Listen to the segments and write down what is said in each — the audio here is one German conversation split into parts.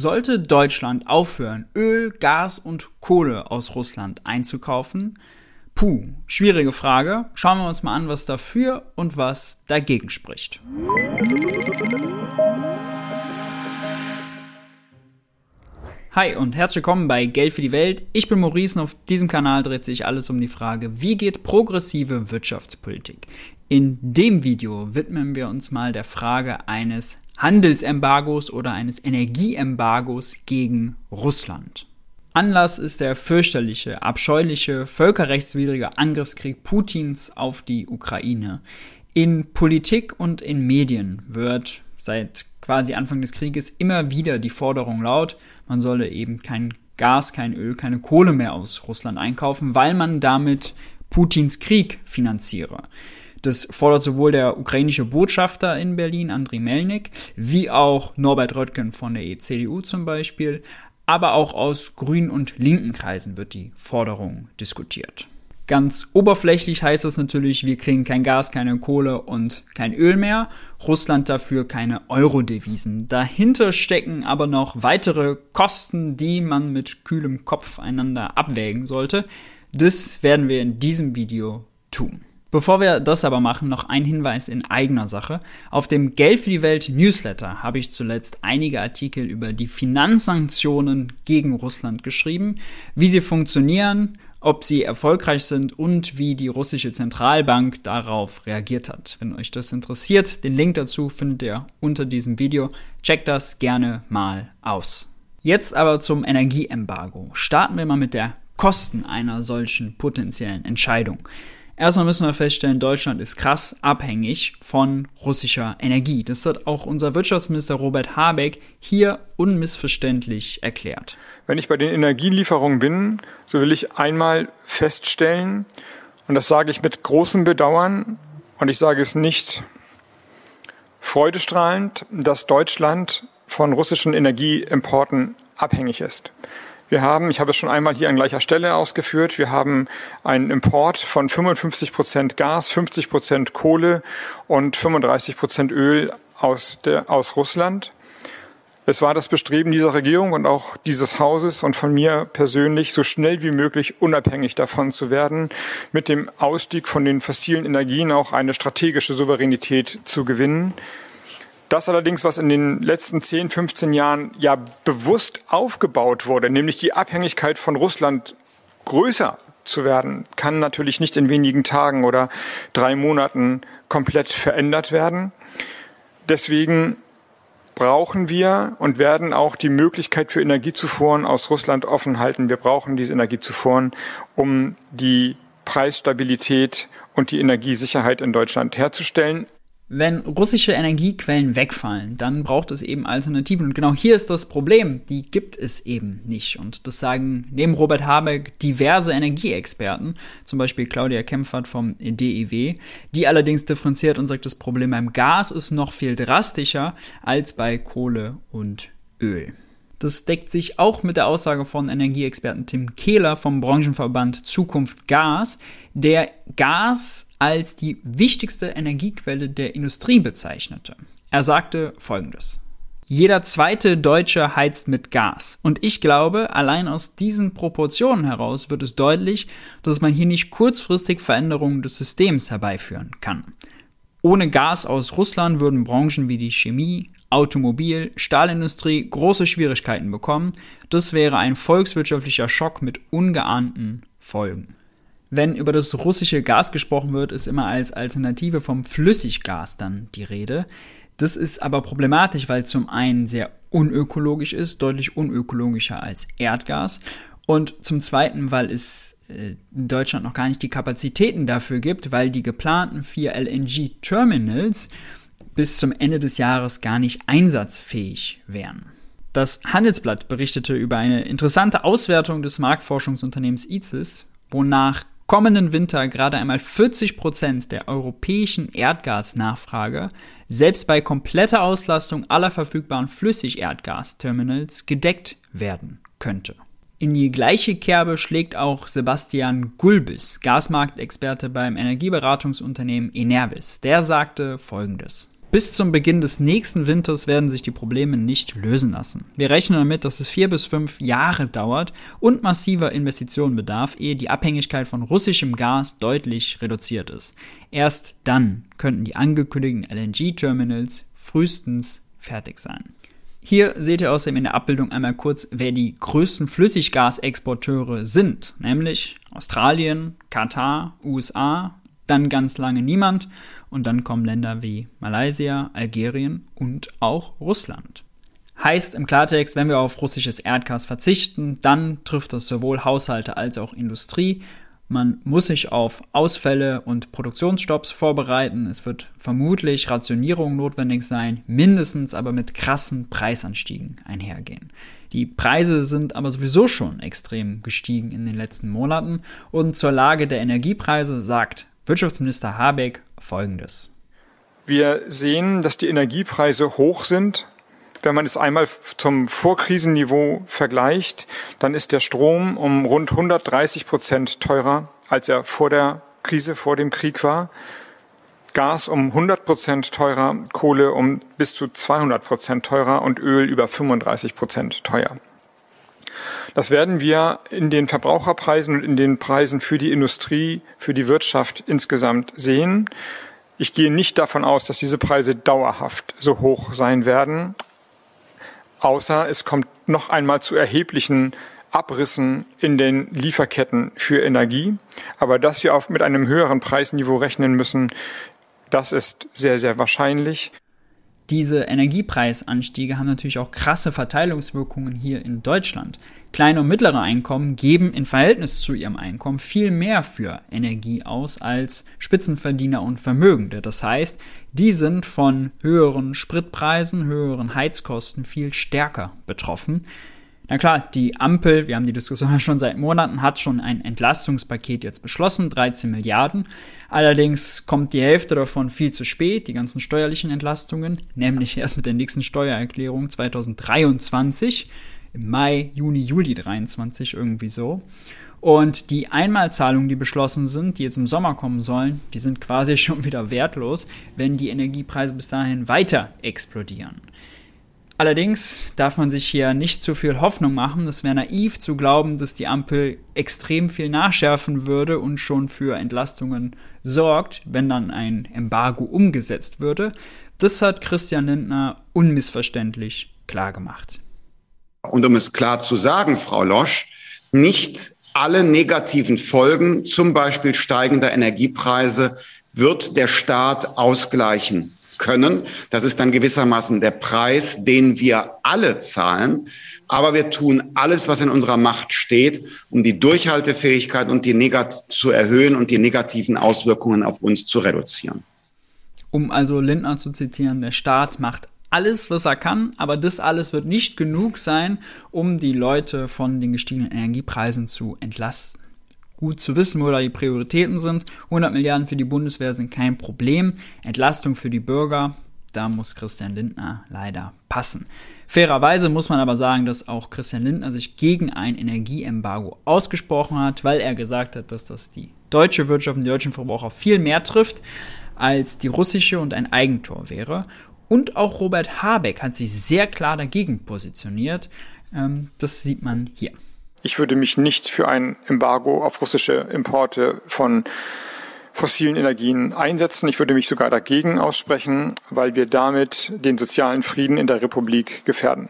Sollte Deutschland aufhören, Öl, Gas und Kohle aus Russland einzukaufen? Puh, schwierige Frage. Schauen wir uns mal an, was dafür und was dagegen spricht. Hi und herzlich willkommen bei Geld für die Welt. Ich bin Maurice und auf diesem Kanal dreht sich alles um die Frage, wie geht progressive Wirtschaftspolitik? In dem Video widmen wir uns mal der Frage eines Handelsembargos oder eines Energieembargos gegen Russland. Anlass ist der fürchterliche, abscheuliche, völkerrechtswidrige Angriffskrieg Putins auf die Ukraine. In Politik und in Medien wird seit quasi Anfang des Krieges immer wieder die Forderung laut, man solle eben kein Gas, kein Öl, keine Kohle mehr aus Russland einkaufen, weil man damit Putins Krieg finanziere. Das fordert sowohl der ukrainische Botschafter in Berlin, Andriy Melnik, wie auch Norbert Röttgen von der CDU zum Beispiel, aber auch aus grünen und linken Kreisen wird die Forderung diskutiert. Ganz oberflächlich heißt das natürlich, wir kriegen kein Gas, keine Kohle und kein Öl mehr. Russland dafür keine Euro-Devisen. Dahinter stecken aber noch weitere Kosten, die man mit kühlem Kopf einander abwägen sollte. Das werden wir in diesem Video tun. Bevor wir das aber machen, noch ein Hinweis in eigener Sache. Auf dem Geld für die Welt Newsletter habe ich zuletzt einige Artikel über die Finanzsanktionen gegen Russland geschrieben, wie sie funktionieren, ob sie erfolgreich sind und wie die russische Zentralbank darauf reagiert hat. Wenn euch das interessiert, den Link dazu findet ihr unter diesem Video. Checkt das gerne mal aus. Jetzt aber zum Energieembargo. Starten wir mal mit der Kosten einer solchen potenziellen Entscheidung. Erstmal müssen wir feststellen, Deutschland ist krass abhängig von russischer Energie. Das hat auch unser Wirtschaftsminister Robert Habeck hier unmissverständlich erklärt. Wenn ich bei den Energielieferungen bin, so will ich einmal feststellen, und das sage ich mit großem Bedauern, und ich sage es nicht freudestrahlend, dass Deutschland von russischen Energieimporten abhängig ist. Wir haben, ich habe es schon einmal hier an gleicher Stelle ausgeführt, wir haben einen Import von 55 Prozent Gas, 50 Prozent Kohle und 35 Prozent Öl aus, der, aus Russland. Es war das Bestreben dieser Regierung und auch dieses Hauses und von mir persönlich, so schnell wie möglich unabhängig davon zu werden, mit dem Ausstieg von den fossilen Energien auch eine strategische Souveränität zu gewinnen. Das allerdings, was in den letzten 10, 15 Jahren ja bewusst aufgebaut wurde, nämlich die Abhängigkeit von Russland größer zu werden, kann natürlich nicht in wenigen Tagen oder drei Monaten komplett verändert werden. Deswegen brauchen wir und werden auch die Möglichkeit für Energiezufuhren aus Russland offen halten. Wir brauchen diese Energiezufuhren, um die Preisstabilität und die Energiesicherheit in Deutschland herzustellen, wenn russische Energiequellen wegfallen, dann braucht es eben Alternativen. Und genau hier ist das Problem. Die gibt es eben nicht. Und das sagen neben Robert Habeck diverse Energieexperten, zum Beispiel Claudia Kempfert vom DEW, die allerdings differenziert und sagt, das Problem beim Gas ist noch viel drastischer als bei Kohle und Öl. Das deckt sich auch mit der Aussage von Energieexperten Tim Kehler vom Branchenverband Zukunft Gas, der Gas als die wichtigste Energiequelle der Industrie bezeichnete. Er sagte Folgendes. Jeder zweite Deutsche heizt mit Gas. Und ich glaube, allein aus diesen Proportionen heraus wird es deutlich, dass man hier nicht kurzfristig Veränderungen des Systems herbeiführen kann. Ohne Gas aus Russland würden Branchen wie die Chemie, Automobil, Stahlindustrie große Schwierigkeiten bekommen. Das wäre ein volkswirtschaftlicher Schock mit ungeahnten Folgen. Wenn über das russische Gas gesprochen wird, ist immer als Alternative vom Flüssiggas dann die Rede. Das ist aber problematisch, weil zum einen sehr unökologisch ist, deutlich unökologischer als Erdgas. Und zum Zweiten, weil es äh, in Deutschland noch gar nicht die Kapazitäten dafür gibt, weil die geplanten vier LNG-Terminals bis zum Ende des Jahres gar nicht einsatzfähig wären. Das Handelsblatt berichtete über eine interessante Auswertung des Marktforschungsunternehmens ICIS, wonach kommenden Winter gerade einmal 40 Prozent der europäischen Erdgasnachfrage selbst bei kompletter Auslastung aller verfügbaren Flüssigerdgasterminals gedeckt werden könnte. In die gleiche Kerbe schlägt auch Sebastian Gulbis, Gasmarktexperte beim Energieberatungsunternehmen Enervis. Der sagte folgendes. Bis zum Beginn des nächsten Winters werden sich die Probleme nicht lösen lassen. Wir rechnen damit, dass es vier bis fünf Jahre dauert und massiver Investitionen bedarf, ehe die Abhängigkeit von russischem Gas deutlich reduziert ist. Erst dann könnten die angekündigten LNG-Terminals frühestens fertig sein. Hier seht ihr außerdem in der Abbildung einmal kurz, wer die größten Flüssiggasexporteure sind, nämlich Australien, Katar, USA, dann ganz lange niemand und dann kommen Länder wie Malaysia, Algerien und auch Russland. Heißt im Klartext, wenn wir auf russisches Erdgas verzichten, dann trifft das sowohl Haushalte als auch Industrie. Man muss sich auf Ausfälle und Produktionsstopps vorbereiten. Es wird vermutlich Rationierung notwendig sein, mindestens aber mit krassen Preisanstiegen einhergehen. Die Preise sind aber sowieso schon extrem gestiegen in den letzten Monaten und zur Lage der Energiepreise sagt Wirtschaftsminister Habeck Folgendes. Wir sehen, dass die Energiepreise hoch sind. Wenn man es einmal zum Vorkrisenniveau vergleicht, dann ist der Strom um rund 130 Prozent teurer, als er vor der Krise, vor dem Krieg war. Gas um 100 Prozent teurer, Kohle um bis zu 200 Prozent teurer und Öl über 35 Prozent teuer. Das werden wir in den Verbraucherpreisen und in den Preisen für die Industrie, für die Wirtschaft insgesamt sehen. Ich gehe nicht davon aus, dass diese Preise dauerhaft so hoch sein werden, außer es kommt noch einmal zu erheblichen Abrissen in den Lieferketten für Energie. Aber dass wir auch mit einem höheren Preisniveau rechnen müssen, das ist sehr, sehr wahrscheinlich. Diese Energiepreisanstiege haben natürlich auch krasse Verteilungswirkungen hier in Deutschland. Kleine und mittlere Einkommen geben im Verhältnis zu ihrem Einkommen viel mehr für Energie aus als Spitzenverdiener und Vermögende. Das heißt, die sind von höheren Spritpreisen, höheren Heizkosten viel stärker betroffen. Na klar, die Ampel, wir haben die Diskussion schon seit Monaten, hat schon ein Entlastungspaket jetzt beschlossen, 13 Milliarden. Allerdings kommt die Hälfte davon viel zu spät, die ganzen steuerlichen Entlastungen, nämlich erst mit der nächsten Steuererklärung 2023, im Mai, Juni, Juli 23 irgendwie so. Und die Einmalzahlungen, die beschlossen sind, die jetzt im Sommer kommen sollen, die sind quasi schon wieder wertlos, wenn die Energiepreise bis dahin weiter explodieren. Allerdings darf man sich hier nicht zu viel Hoffnung machen. Es wäre naiv zu glauben, dass die Ampel extrem viel nachschärfen würde und schon für Entlastungen sorgt, wenn dann ein Embargo umgesetzt würde. Das hat Christian Lindner unmissverständlich klar gemacht. Und um es klar zu sagen, Frau Losch, nicht alle negativen Folgen, zum Beispiel steigender Energiepreise, wird der Staat ausgleichen können. Das ist dann gewissermaßen der Preis, den wir alle zahlen. Aber wir tun alles, was in unserer Macht steht, um die Durchhaltefähigkeit und die Negat zu erhöhen und die negativen Auswirkungen auf uns zu reduzieren. Um also Lindner zu zitieren, der Staat macht alles, was er kann, aber das alles wird nicht genug sein, um die Leute von den gestiegenen Energiepreisen zu entlasten gut zu wissen, wo da die Prioritäten sind. 100 Milliarden für die Bundeswehr sind kein Problem. Entlastung für die Bürger, da muss Christian Lindner leider passen. Fairerweise muss man aber sagen, dass auch Christian Lindner sich gegen ein Energieembargo ausgesprochen hat, weil er gesagt hat, dass das die deutsche Wirtschaft und die deutschen Verbraucher viel mehr trifft als die russische und ein Eigentor wäre. Und auch Robert Habeck hat sich sehr klar dagegen positioniert. Ähm, das sieht man hier. Ich würde mich nicht für ein Embargo auf russische Importe von fossilen Energien einsetzen. Ich würde mich sogar dagegen aussprechen, weil wir damit den sozialen Frieden in der Republik gefährden.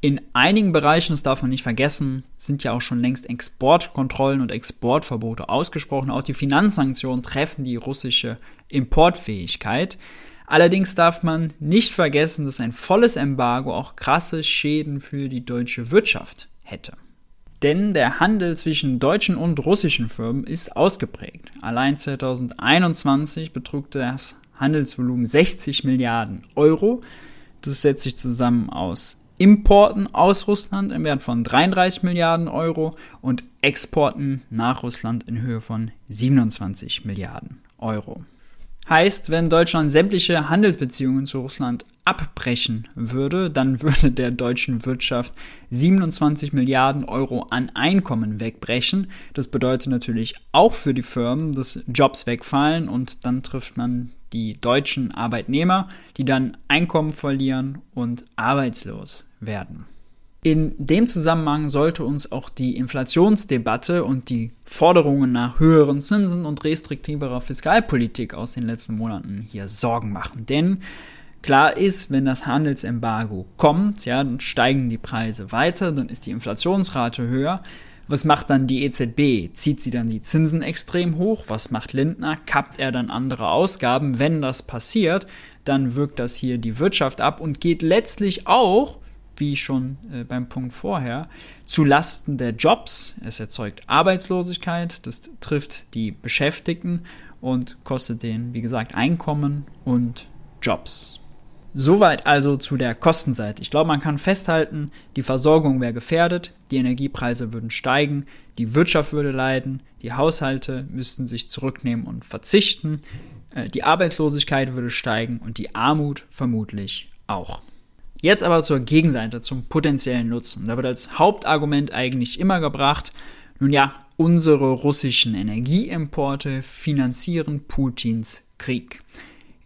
In einigen Bereichen, das darf man nicht vergessen, sind ja auch schon längst Exportkontrollen und Exportverbote ausgesprochen. Auch die Finanzsanktionen treffen die russische Importfähigkeit. Allerdings darf man nicht vergessen, dass ein volles Embargo auch krasse Schäden für die deutsche Wirtschaft hätte. Denn der Handel zwischen deutschen und russischen Firmen ist ausgeprägt. Allein 2021 betrug das Handelsvolumen 60 Milliarden Euro. Das setzt sich zusammen aus Importen aus Russland im Wert von 33 Milliarden Euro und Exporten nach Russland in Höhe von 27 Milliarden Euro. Heißt, wenn Deutschland sämtliche Handelsbeziehungen zu Russland abbrechen würde, dann würde der deutschen Wirtschaft 27 Milliarden Euro an Einkommen wegbrechen. Das bedeutet natürlich auch für die Firmen, dass Jobs wegfallen und dann trifft man die deutschen Arbeitnehmer, die dann Einkommen verlieren und arbeitslos werden. In dem Zusammenhang sollte uns auch die Inflationsdebatte und die Forderungen nach höheren Zinsen und restriktiverer Fiskalpolitik aus den letzten Monaten hier Sorgen machen. Denn klar ist, wenn das Handelsembargo kommt, ja, dann steigen die Preise weiter, dann ist die Inflationsrate höher. Was macht dann die EZB? Zieht sie dann die Zinsen extrem hoch? Was macht Lindner? Kappt er dann andere Ausgaben? Wenn das passiert, dann wirkt das hier die Wirtschaft ab und geht letztlich auch wie schon äh, beim Punkt vorher, zu Lasten der Jobs. Es erzeugt Arbeitslosigkeit, das trifft die Beschäftigten und kostet denen, wie gesagt, Einkommen und Jobs. Soweit also zu der Kostenseite. Ich glaube, man kann festhalten, die Versorgung wäre gefährdet, die Energiepreise würden steigen, die Wirtschaft würde leiden, die Haushalte müssten sich zurücknehmen und verzichten, äh, die Arbeitslosigkeit würde steigen und die Armut vermutlich auch. Jetzt aber zur Gegenseite, zum potenziellen Nutzen. Da wird als Hauptargument eigentlich immer gebracht, nun ja, unsere russischen Energieimporte finanzieren Putins Krieg.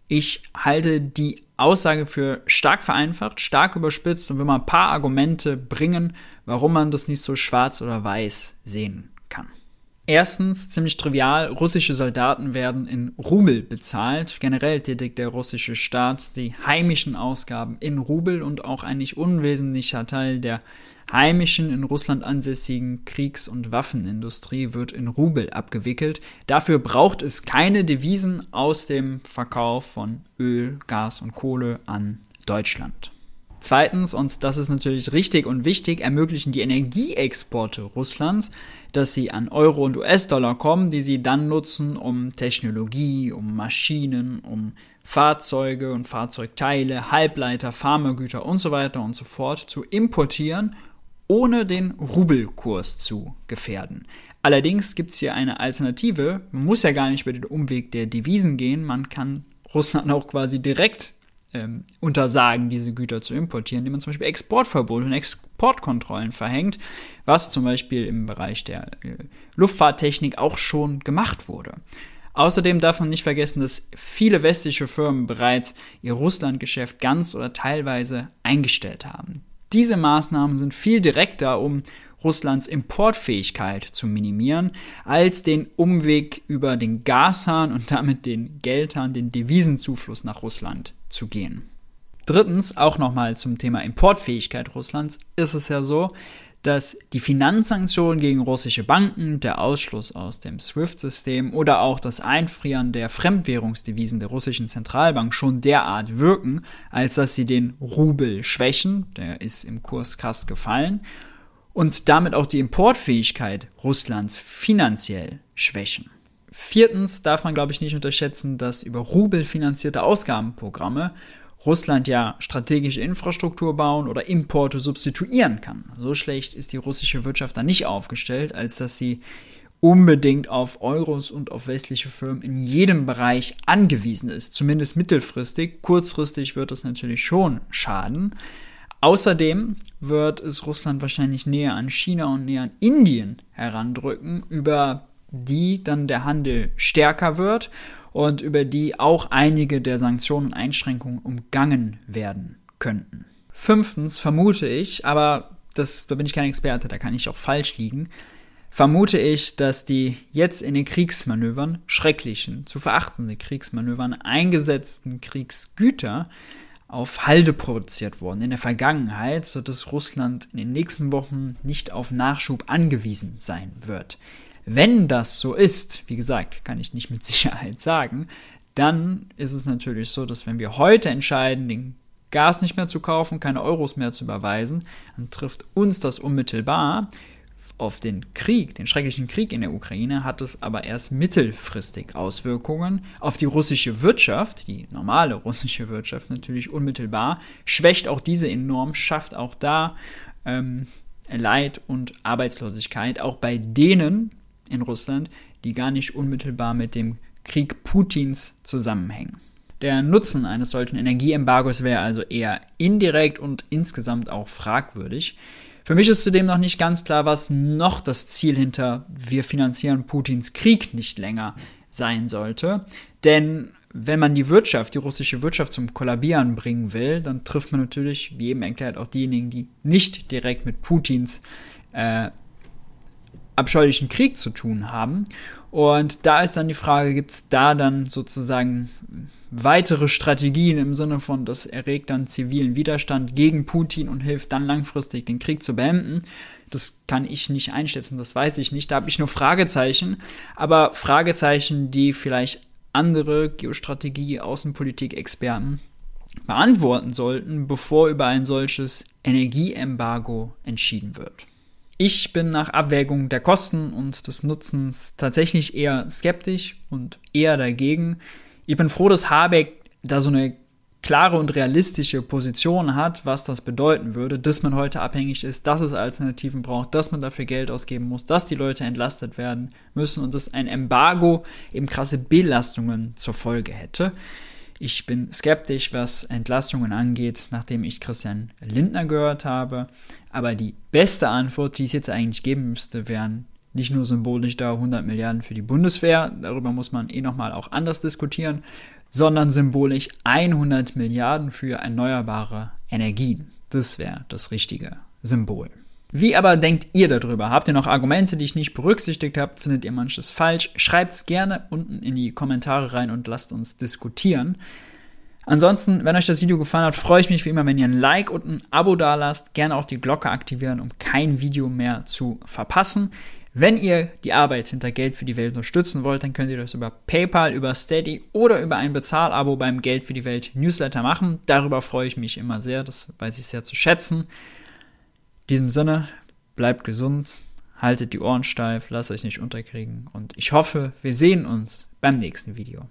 Ich halte die Aussage für stark vereinfacht, stark überspitzt und will mal ein paar Argumente bringen, warum man das nicht so schwarz oder weiß sehen kann. Erstens, ziemlich trivial, russische Soldaten werden in Rubel bezahlt. Generell tätigt der russische Staat die heimischen Ausgaben in Rubel und auch ein nicht unwesentlicher Teil der heimischen in Russland ansässigen Kriegs- und Waffenindustrie wird in Rubel abgewickelt. Dafür braucht es keine Devisen aus dem Verkauf von Öl, Gas und Kohle an Deutschland. Zweitens, und das ist natürlich richtig und wichtig, ermöglichen die Energieexporte Russlands, dass sie an Euro und US-Dollar kommen, die sie dann nutzen, um Technologie, um Maschinen, um Fahrzeuge und Fahrzeugteile, Halbleiter, Pharmagüter und so weiter und so fort zu importieren, ohne den Rubelkurs zu gefährden. Allerdings gibt es hier eine Alternative. Man muss ja gar nicht über den Umweg der Devisen gehen. Man kann Russland auch quasi direkt ähm, untersagen, diese Güter zu importieren, indem man zum Beispiel Exportverbote und Exportkontrollen verhängt, was zum Beispiel im Bereich der äh, Luftfahrttechnik auch schon gemacht wurde. Außerdem darf man nicht vergessen, dass viele westliche Firmen bereits ihr Russlandgeschäft ganz oder teilweise eingestellt haben. Diese Maßnahmen sind viel direkter, um Russlands Importfähigkeit zu minimieren, als den Umweg über den Gashahn und damit den Geldhahn, den Devisenzufluss nach Russland zu gehen. Drittens, auch nochmal zum Thema Importfähigkeit Russlands, ist es ja so, dass die Finanzsanktionen gegen russische Banken, der Ausschluss aus dem SWIFT-System oder auch das Einfrieren der Fremdwährungsdevisen der russischen Zentralbank schon derart wirken, als dass sie den Rubel schwächen, der ist im Kurs krass gefallen, und damit auch die Importfähigkeit Russlands finanziell schwächen. Viertens darf man, glaube ich, nicht unterschätzen, dass über Rubel finanzierte Ausgabenprogramme Russland ja strategische Infrastruktur bauen oder Importe substituieren kann. So schlecht ist die russische Wirtschaft da nicht aufgestellt, als dass sie unbedingt auf Euros und auf westliche Firmen in jedem Bereich angewiesen ist, zumindest mittelfristig. Kurzfristig wird das natürlich schon schaden. Außerdem wird es Russland wahrscheinlich näher an China und näher an Indien herandrücken, über die dann der Handel stärker wird und über die auch einige der Sanktionen und Einschränkungen umgangen werden könnten. Fünftens vermute ich, aber das, da bin ich kein Experte, da kann ich auch falsch liegen, vermute ich, dass die jetzt in den Kriegsmanövern, schrecklichen, zu verachtenden Kriegsmanövern eingesetzten Kriegsgüter auf Halde produziert wurden in der Vergangenheit, sodass Russland in den nächsten Wochen nicht auf Nachschub angewiesen sein wird. Wenn das so ist, wie gesagt, kann ich nicht mit Sicherheit sagen, dann ist es natürlich so, dass wenn wir heute entscheiden, den Gas nicht mehr zu kaufen, keine Euros mehr zu überweisen, dann trifft uns das unmittelbar auf den Krieg, den schrecklichen Krieg in der Ukraine, hat es aber erst mittelfristig Auswirkungen auf die russische Wirtschaft, die normale russische Wirtschaft natürlich unmittelbar, schwächt auch diese enorm, schafft auch da ähm, Leid und Arbeitslosigkeit, auch bei denen in Russland, die gar nicht unmittelbar mit dem Krieg Putins zusammenhängen. Der Nutzen eines solchen Energieembargos wäre also eher indirekt und insgesamt auch fragwürdig. Für mich ist zudem noch nicht ganz klar, was noch das Ziel hinter wir finanzieren Putins Krieg nicht länger sein sollte. Denn wenn man die Wirtschaft, die russische Wirtschaft zum Kollabieren bringen will, dann trifft man natürlich, wie eben erklärt, auch diejenigen, die nicht direkt mit Putins äh, abscheulichen Krieg zu tun haben. Und da ist dann die Frage, gibt es da dann sozusagen weitere Strategien im Sinne von, das erregt dann zivilen Widerstand gegen Putin und hilft dann langfristig den Krieg zu beenden? Das kann ich nicht einschätzen, das weiß ich nicht. Da habe ich nur Fragezeichen, aber Fragezeichen, die vielleicht andere Geostrategie, Außenpolitik-Experten beantworten sollten, bevor über ein solches Energieembargo entschieden wird. Ich bin nach Abwägung der Kosten und des Nutzens tatsächlich eher skeptisch und eher dagegen. Ich bin froh, dass Habeck da so eine klare und realistische Position hat, was das bedeuten würde, dass man heute abhängig ist, dass es Alternativen braucht, dass man dafür Geld ausgeben muss, dass die Leute entlastet werden müssen und dass ein Embargo eben krasse Belastungen zur Folge hätte. Ich bin skeptisch, was Entlastungen angeht, nachdem ich Christian Lindner gehört habe. Aber die beste Antwort, die es jetzt eigentlich geben müsste, wären nicht nur symbolisch da 100 Milliarden für die Bundeswehr, darüber muss man eh nochmal auch anders diskutieren, sondern symbolisch 100 Milliarden für erneuerbare Energien. Das wäre das richtige Symbol. Wie aber denkt ihr darüber? Habt ihr noch Argumente, die ich nicht berücksichtigt habe? Findet ihr manches falsch? Schreibt's gerne unten in die Kommentare rein und lasst uns diskutieren. Ansonsten, wenn euch das Video gefallen hat, freue ich mich wie immer, wenn ihr ein Like und ein Abo da lasst. Gerne auch die Glocke aktivieren, um kein Video mehr zu verpassen. Wenn ihr die Arbeit hinter Geld für die Welt unterstützen wollt, dann könnt ihr das über PayPal, über Steady oder über ein Bezahlabo beim Geld für die Welt Newsletter machen. Darüber freue ich mich immer sehr, das weiß ich sehr zu schätzen. In diesem Sinne, bleibt gesund, haltet die Ohren steif, lasst euch nicht unterkriegen und ich hoffe, wir sehen uns beim nächsten Video.